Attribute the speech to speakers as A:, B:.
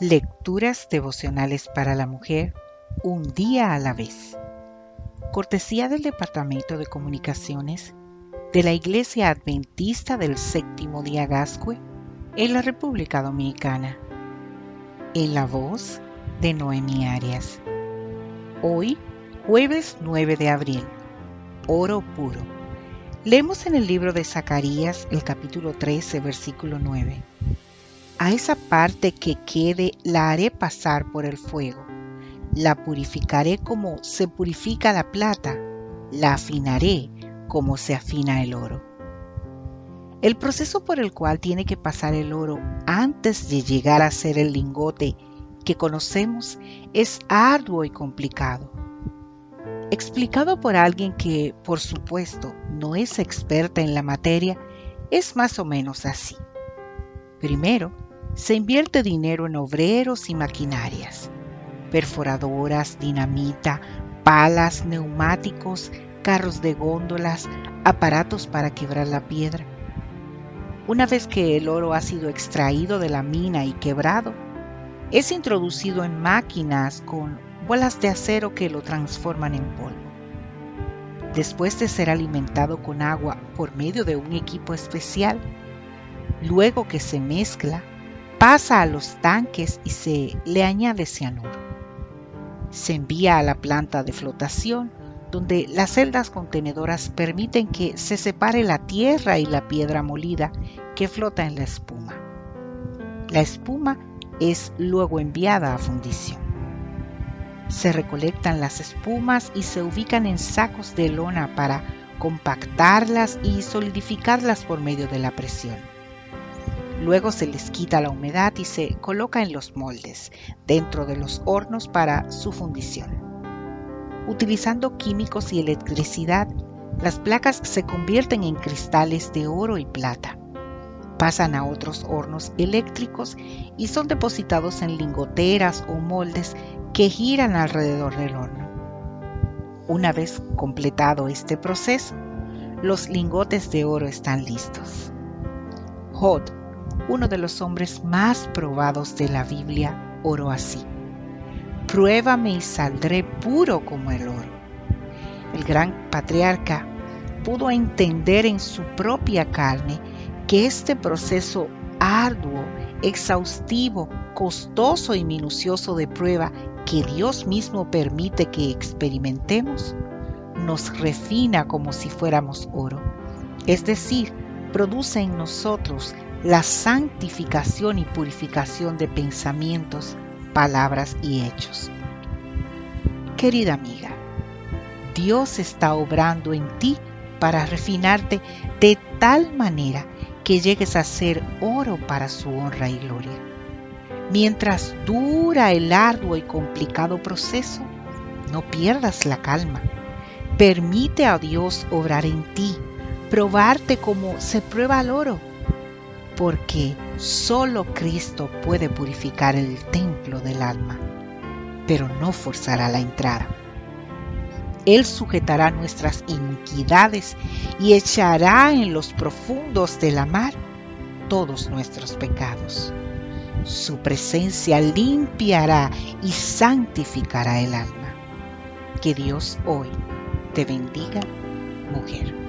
A: Lecturas devocionales para la mujer, un día a la vez. Cortesía del Departamento de Comunicaciones de la Iglesia Adventista del Séptimo Día Gascue en la República Dominicana. En la voz de Noemi Arias. Hoy, jueves 9 de abril. Oro puro. Leemos en el libro de Zacarías el capítulo 13, versículo 9. A esa parte que quede la haré pasar por el fuego. La purificaré como se purifica la plata. La afinaré como se afina el oro. El proceso por el cual tiene que pasar el oro antes de llegar a ser el lingote que conocemos es arduo y complicado. Explicado por alguien que, por supuesto, no es experta en la materia, es más o menos así. Primero, se invierte dinero en obreros y maquinarias, perforadoras, dinamita, palas, neumáticos, carros de góndolas, aparatos para quebrar la piedra. Una vez que el oro ha sido extraído de la mina y quebrado, es introducido en máquinas con bolas de acero que lo transforman en polvo. Después de ser alimentado con agua por medio de un equipo especial, luego que se mezcla, pasa a los tanques y se le añade cianuro. Se envía a la planta de flotación donde las celdas contenedoras permiten que se separe la tierra y la piedra molida que flota en la espuma. La espuma es luego enviada a fundición. Se recolectan las espumas y se ubican en sacos de lona para compactarlas y solidificarlas por medio de la presión. Luego se les quita la humedad y se coloca en los moldes, dentro de los hornos para su fundición. Utilizando químicos y electricidad, las placas se convierten en cristales de oro y plata. Pasan a otros hornos eléctricos y son depositados en lingoteras o moldes que giran alrededor del horno. Una vez completado este proceso, los lingotes de oro están listos. Hod, uno de los hombres más probados de la Biblia, oró así pruébame y saldré puro como el oro. El gran patriarca pudo entender en su propia carne que este proceso arduo, exhaustivo, costoso y minucioso de prueba que Dios mismo permite que experimentemos, nos refina como si fuéramos oro. Es decir, produce en nosotros la santificación y purificación de pensamientos, palabras y hechos. Querida amiga, Dios está obrando en ti para refinarte de tal manera que llegues a ser oro para su honra y gloria. Mientras dura el arduo y complicado proceso, no pierdas la calma. Permite a Dios obrar en ti, probarte como se prueba el oro porque solo Cristo puede purificar el templo del alma, pero no forzará la entrada. Él sujetará nuestras iniquidades y echará en los profundos de la mar todos nuestros pecados. Su presencia limpiará y santificará el alma. Que Dios hoy te bendiga, mujer.